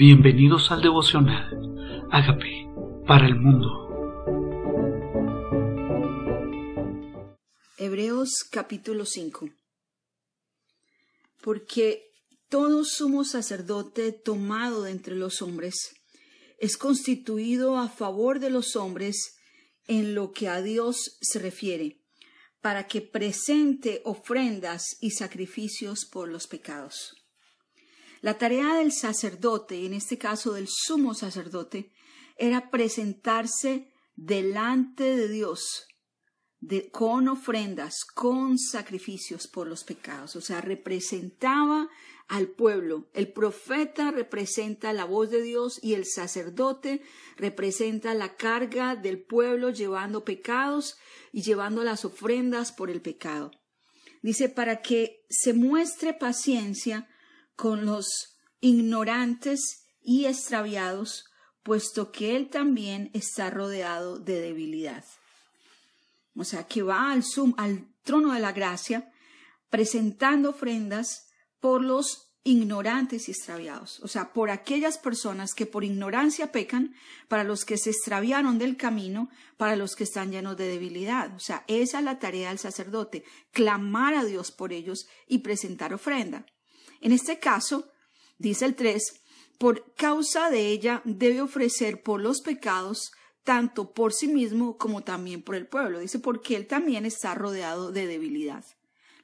Bienvenidos al devocional. Hágame para el mundo. Hebreos capítulo 5. Porque todo sumo sacerdote tomado de entre los hombres es constituido a favor de los hombres en lo que a Dios se refiere, para que presente ofrendas y sacrificios por los pecados. La tarea del sacerdote, en este caso del sumo sacerdote, era presentarse delante de Dios con ofrendas, con sacrificios por los pecados. O sea, representaba al pueblo. El profeta representa la voz de Dios y el sacerdote representa la carga del pueblo llevando pecados y llevando las ofrendas por el pecado. Dice, para que se muestre paciencia con los ignorantes y extraviados, puesto que él también está rodeado de debilidad. O sea, que va al, al trono de la gracia presentando ofrendas por los ignorantes y extraviados, o sea, por aquellas personas que por ignorancia pecan, para los que se extraviaron del camino, para los que están llenos de debilidad. O sea, esa es la tarea del sacerdote, clamar a Dios por ellos y presentar ofrenda. En este caso, dice el 3, por causa de ella debe ofrecer por los pecados tanto por sí mismo como también por el pueblo. Dice, porque él también está rodeado de debilidad.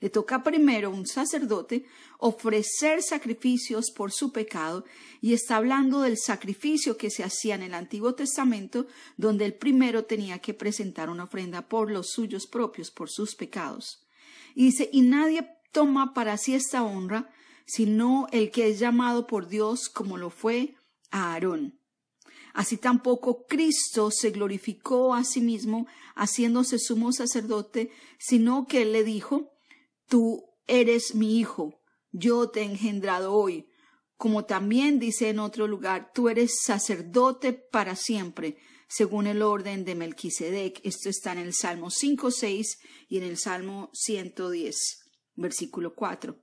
Le toca primero un sacerdote ofrecer sacrificios por su pecado y está hablando del sacrificio que se hacía en el Antiguo Testamento, donde el primero tenía que presentar una ofrenda por los suyos propios, por sus pecados. Y dice, y nadie toma para sí esta honra, sino el que es llamado por Dios como lo fue a Aarón. Así tampoco Cristo se glorificó a sí mismo haciéndose sumo sacerdote, sino que él le dijo, Tú eres mi hijo, yo te he engendrado hoy. Como también dice en otro lugar, tú eres sacerdote para siempre, según el orden de Melquisedec. Esto está en el Salmo 5, 6 y en el Salmo 110, versículo 4.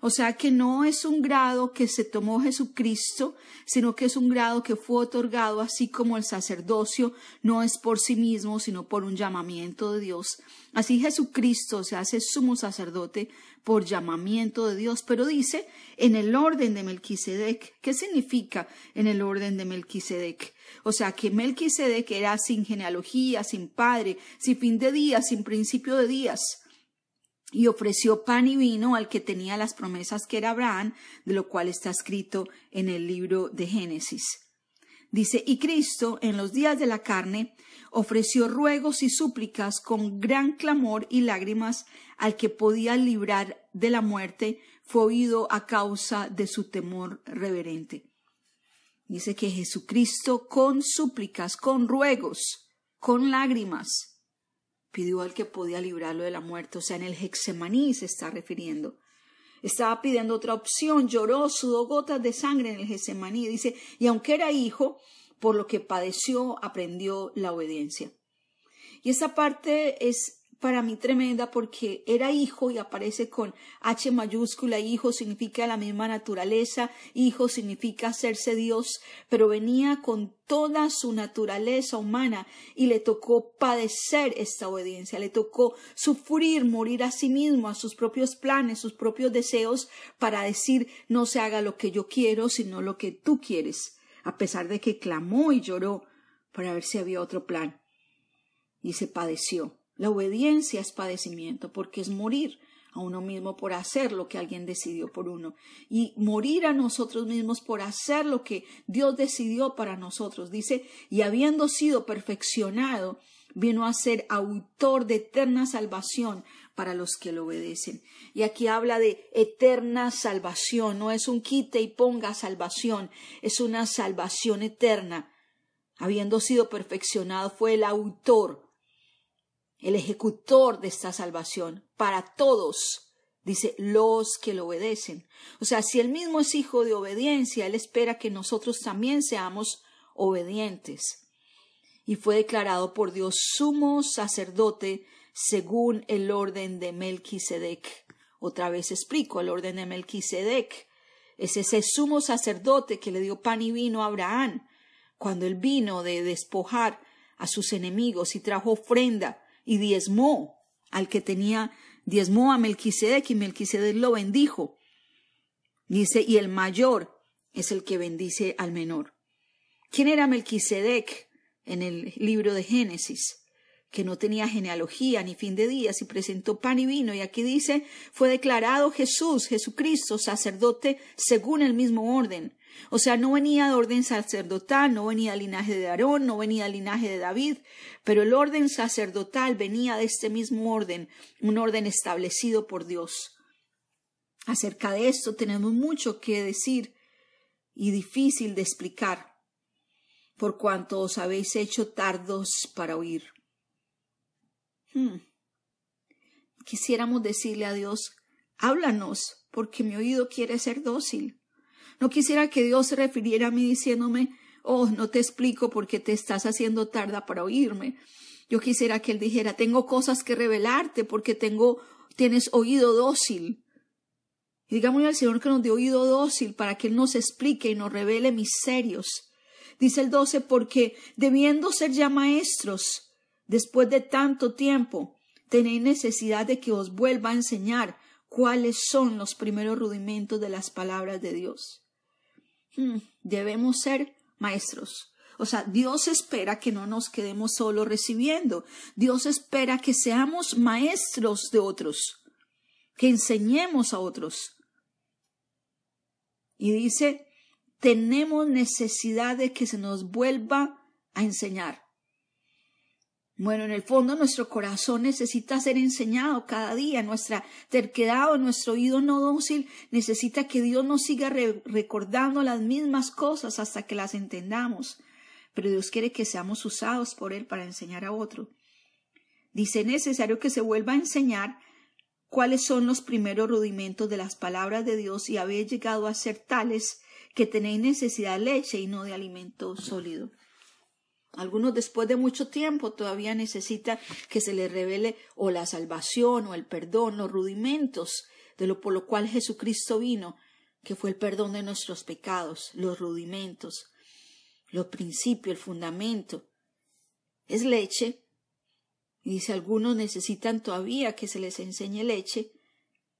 O sea que no es un grado que se tomó Jesucristo, sino que es un grado que fue otorgado así como el sacerdocio no es por sí mismo, sino por un llamamiento de Dios. Así Jesucristo se hace sumo sacerdote por llamamiento de Dios, pero dice en el orden de Melquisedec. ¿Qué significa en el orden de Melquisedec? O sea que Melquisedec era sin genealogía, sin padre, sin fin de días, sin principio de días y ofreció pan y vino al que tenía las promesas que era Abraham, de lo cual está escrito en el libro de Génesis. Dice, y Cristo, en los días de la carne, ofreció ruegos y súplicas con gran clamor y lágrimas al que podía librar de la muerte, fue oído a causa de su temor reverente. Dice que Jesucristo con súplicas, con ruegos, con lágrimas, pidió al que podía librarlo de la muerte, o sea, en el Hexemaní se está refiriendo. Estaba pidiendo otra opción, lloró, sudó gotas de sangre en el Hexemaní, dice, y aunque era hijo, por lo que padeció, aprendió la obediencia. Y esa parte es para mí tremenda porque era hijo y aparece con H mayúscula, hijo significa la misma naturaleza, hijo significa hacerse Dios, pero venía con toda su naturaleza humana y le tocó padecer esta obediencia, le tocó sufrir, morir a sí mismo, a sus propios planes, sus propios deseos, para decir no se haga lo que yo quiero, sino lo que tú quieres, a pesar de que clamó y lloró para ver si había otro plan. Y se padeció. La obediencia es padecimiento porque es morir a uno mismo por hacer lo que alguien decidió por uno y morir a nosotros mismos por hacer lo que Dios decidió para nosotros. Dice, y habiendo sido perfeccionado, vino a ser autor de eterna salvación para los que lo obedecen. Y aquí habla de eterna salvación, no es un quite y ponga salvación, es una salvación eterna. Habiendo sido perfeccionado, fue el autor el ejecutor de esta salvación para todos, dice, los que lo obedecen. O sea, si él mismo es hijo de obediencia, él espera que nosotros también seamos obedientes. Y fue declarado por Dios sumo sacerdote según el orden de Melquisedec. Otra vez explico el orden de Melquisedec. es ese sumo sacerdote que le dio pan y vino a Abraham, cuando él vino de despojar a sus enemigos y trajo ofrenda y diezmó al que tenía, diezmó a Melquisedec y Melquisedec lo bendijo. Dice, y el mayor es el que bendice al menor. ¿Quién era Melquisedec en el libro de Génesis? que no tenía genealogía ni fin de días y presentó pan y vino. Y aquí dice, fue declarado Jesús, Jesucristo, sacerdote según el mismo orden. O sea, no venía de orden sacerdotal, no venía del linaje de Aarón, no venía del linaje de David, pero el orden sacerdotal venía de este mismo orden, un orden establecido por Dios. Acerca de esto tenemos mucho que decir y difícil de explicar, por cuanto os habéis hecho tardos para oír. Hmm. Quisiéramos decirle a Dios, háblanos, porque mi oído quiere ser dócil. No quisiera que Dios se refiriera a mí diciéndome, oh, no te explico porque te estás haciendo tarda para oírme. Yo quisiera que Él dijera, tengo cosas que revelarte porque tengo, tienes oído dócil. Y digámosle al Señor que nos dé oído dócil para que Él nos explique y nos revele misterios. Dice el doce, porque debiendo ser ya maestros, Después de tanto tiempo, tenéis necesidad de que os vuelva a enseñar cuáles son los primeros rudimentos de las palabras de Dios. Hmm, debemos ser maestros. O sea, Dios espera que no nos quedemos solo recibiendo. Dios espera que seamos maestros de otros, que enseñemos a otros. Y dice, tenemos necesidad de que se nos vuelva a enseñar. Bueno, en el fondo nuestro corazón necesita ser enseñado cada día, nuestra terquedad o nuestro oído no dócil necesita que Dios nos siga recordando las mismas cosas hasta que las entendamos. Pero Dios quiere que seamos usados por Él para enseñar a otro. Dice necesario que se vuelva a enseñar cuáles son los primeros rudimentos de las palabras de Dios y habéis llegado a ser tales que tenéis necesidad de leche y no de alimento sólido. Algunos después de mucho tiempo todavía necesitan que se les revele o la salvación o el perdón, los rudimentos de lo por lo cual Jesucristo vino, que fue el perdón de nuestros pecados, los rudimentos, los principios, el fundamento. Es leche. Y dice, algunos necesitan todavía que se les enseñe leche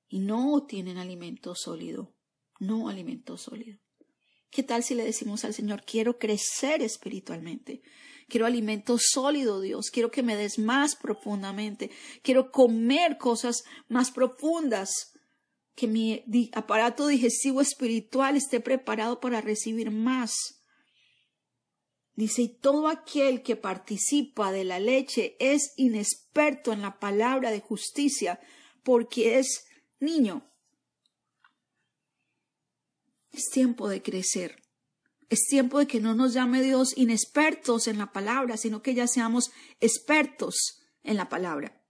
y no tienen alimento sólido, no alimento sólido. ¿Qué tal si le decimos al Señor, quiero crecer espiritualmente? Quiero alimento sólido, Dios. Quiero que me des más profundamente. Quiero comer cosas más profundas. Que mi aparato digestivo espiritual esté preparado para recibir más. Dice, y todo aquel que participa de la leche es inexperto en la palabra de justicia porque es niño. Es tiempo de crecer. Es tiempo de que no nos llame Dios inexpertos en la palabra, sino que ya seamos expertos en la palabra.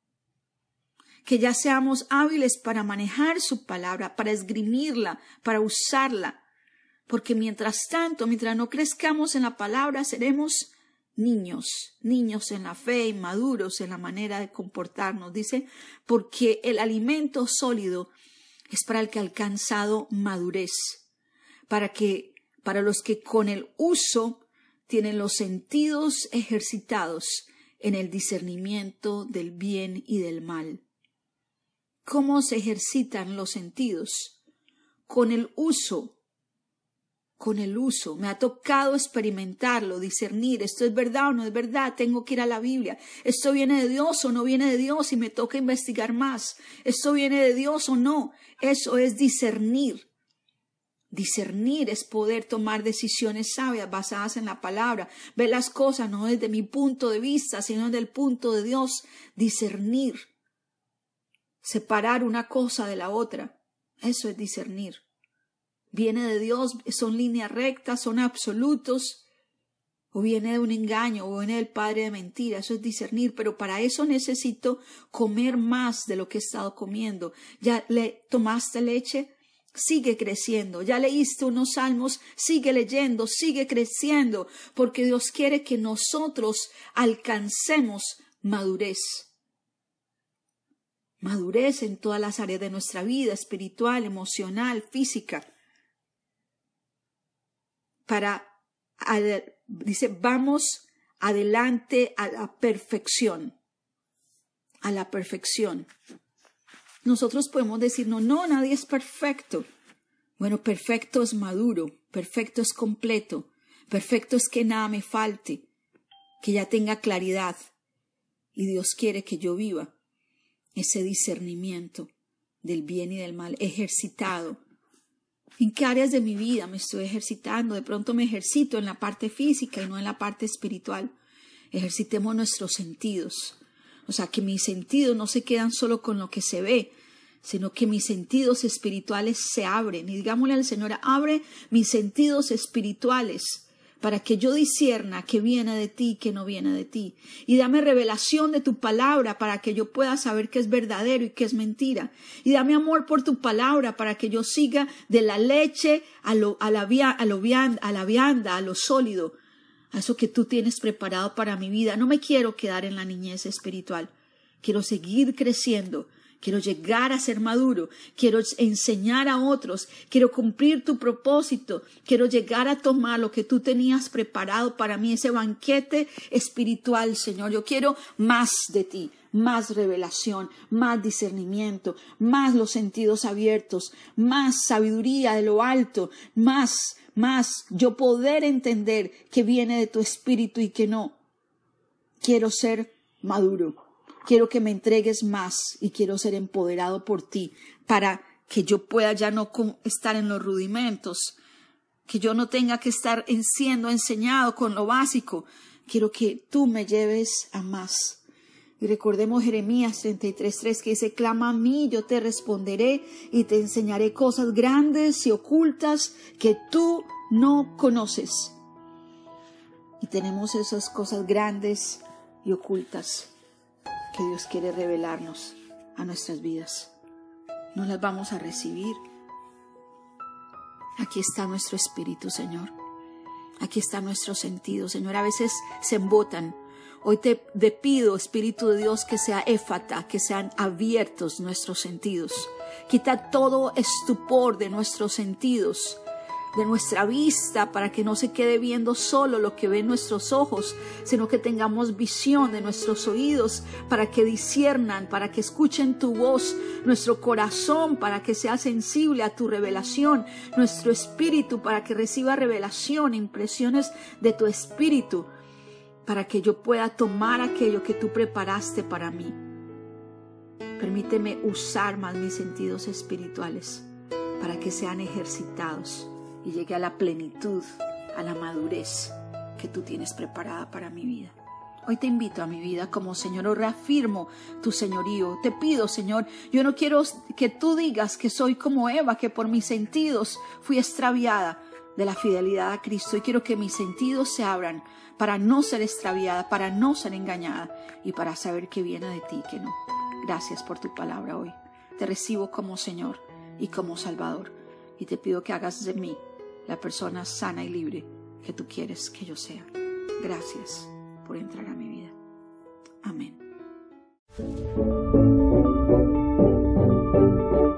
Que ya seamos hábiles para manejar su palabra, para esgrimirla, para usarla. Porque mientras tanto, mientras no crezcamos en la palabra, seremos niños, niños en la fe, maduros en la manera de comportarnos. Dice, porque el alimento sólido es para el que ha alcanzado madurez, para que para los que con el uso tienen los sentidos ejercitados en el discernimiento del bien y del mal. ¿Cómo se ejercitan los sentidos? Con el uso. Con el uso. Me ha tocado experimentarlo, discernir. Esto es verdad o no es verdad. Tengo que ir a la Biblia. Esto viene de Dios o no viene de Dios y me toca investigar más. Esto viene de Dios o no. Eso es discernir. Discernir es poder tomar decisiones sabias basadas en la palabra, ver las cosas no desde mi punto de vista, sino desde el punto de Dios. Discernir. Separar una cosa de la otra. Eso es discernir. Viene de Dios, son líneas rectas, son absolutos, o viene de un engaño, o viene del padre de mentira, eso es discernir, pero para eso necesito comer más de lo que he estado comiendo. ¿Ya le tomaste leche? Sigue creciendo. Ya leíste unos salmos, sigue leyendo, sigue creciendo, porque Dios quiere que nosotros alcancemos madurez. Madurez en todas las áreas de nuestra vida, espiritual, emocional, física. para, dice, vamos adelante a la perfección, a la perfección. Nosotros podemos decir, no, no, nadie es perfecto. Bueno, perfecto es maduro, perfecto es completo, perfecto es que nada me falte, que ya tenga claridad. Y Dios quiere que yo viva ese discernimiento del bien y del mal ejercitado. ¿En qué áreas de mi vida me estoy ejercitando? De pronto me ejercito en la parte física y no en la parte espiritual. Ejercitemos nuestros sentidos. O sea, que mis sentidos no se quedan solo con lo que se ve, sino que mis sentidos espirituales se abren. Y digámosle al Señor, abre mis sentidos espirituales para que yo disierna que viene de ti y que no viene de ti. Y dame revelación de tu palabra para que yo pueda saber que es verdadero y que es mentira. Y dame amor por tu palabra para que yo siga de la leche a, lo, a, la, a, lo, a la vianda, a lo sólido, a eso que tú tienes preparado para mi vida. No me quiero quedar en la niñez espiritual. Quiero seguir creciendo quiero llegar a ser maduro, quiero enseñar a otros, quiero cumplir tu propósito, quiero llegar a tomar lo que tú tenías preparado para mí, ese banquete espiritual, Señor. Yo quiero más de ti, más revelación, más discernimiento, más los sentidos abiertos, más sabiduría de lo alto, más, más yo poder entender que viene de tu espíritu y que no. Quiero ser maduro quiero que me entregues más y quiero ser empoderado por ti para que yo pueda ya no estar en los rudimentos, que yo no tenga que estar siendo enseñado con lo básico. Quiero que tú me lleves a más. Y recordemos Jeremías 33.3 que dice, clama a mí, yo te responderé y te enseñaré cosas grandes y ocultas que tú no conoces. Y tenemos esas cosas grandes y ocultas que Dios quiere revelarnos a nuestras vidas. No las vamos a recibir. Aquí está nuestro espíritu, Señor. Aquí está nuestro sentido, Señor. A veces se embotan. Hoy te, pido, Espíritu de Dios, que sea éfata, que sean abiertos nuestros sentidos. Quita todo estupor de nuestros sentidos de nuestra vista para que no se quede viendo solo lo que ven nuestros ojos, sino que tengamos visión de nuestros oídos para que disiernan, para que escuchen tu voz, nuestro corazón para que sea sensible a tu revelación, nuestro espíritu para que reciba revelación, impresiones de tu espíritu, para que yo pueda tomar aquello que tú preparaste para mí. Permíteme usar más mis sentidos espirituales para que sean ejercitados y llegue a la plenitud, a la madurez que tú tienes preparada para mi vida. Hoy te invito a mi vida como Señor, o reafirmo tu señorío. Te pido, Señor, yo no quiero que tú digas que soy como Eva, que por mis sentidos fui extraviada de la fidelidad a Cristo. Y quiero que mis sentidos se abran para no ser extraviada, para no ser engañada y para saber que viene de ti, que no. Gracias por tu palabra hoy. Te recibo como Señor y como Salvador. Y te pido que hagas de mí la persona sana y libre que tú quieres que yo sea. Gracias por entrar a mi vida. Amén.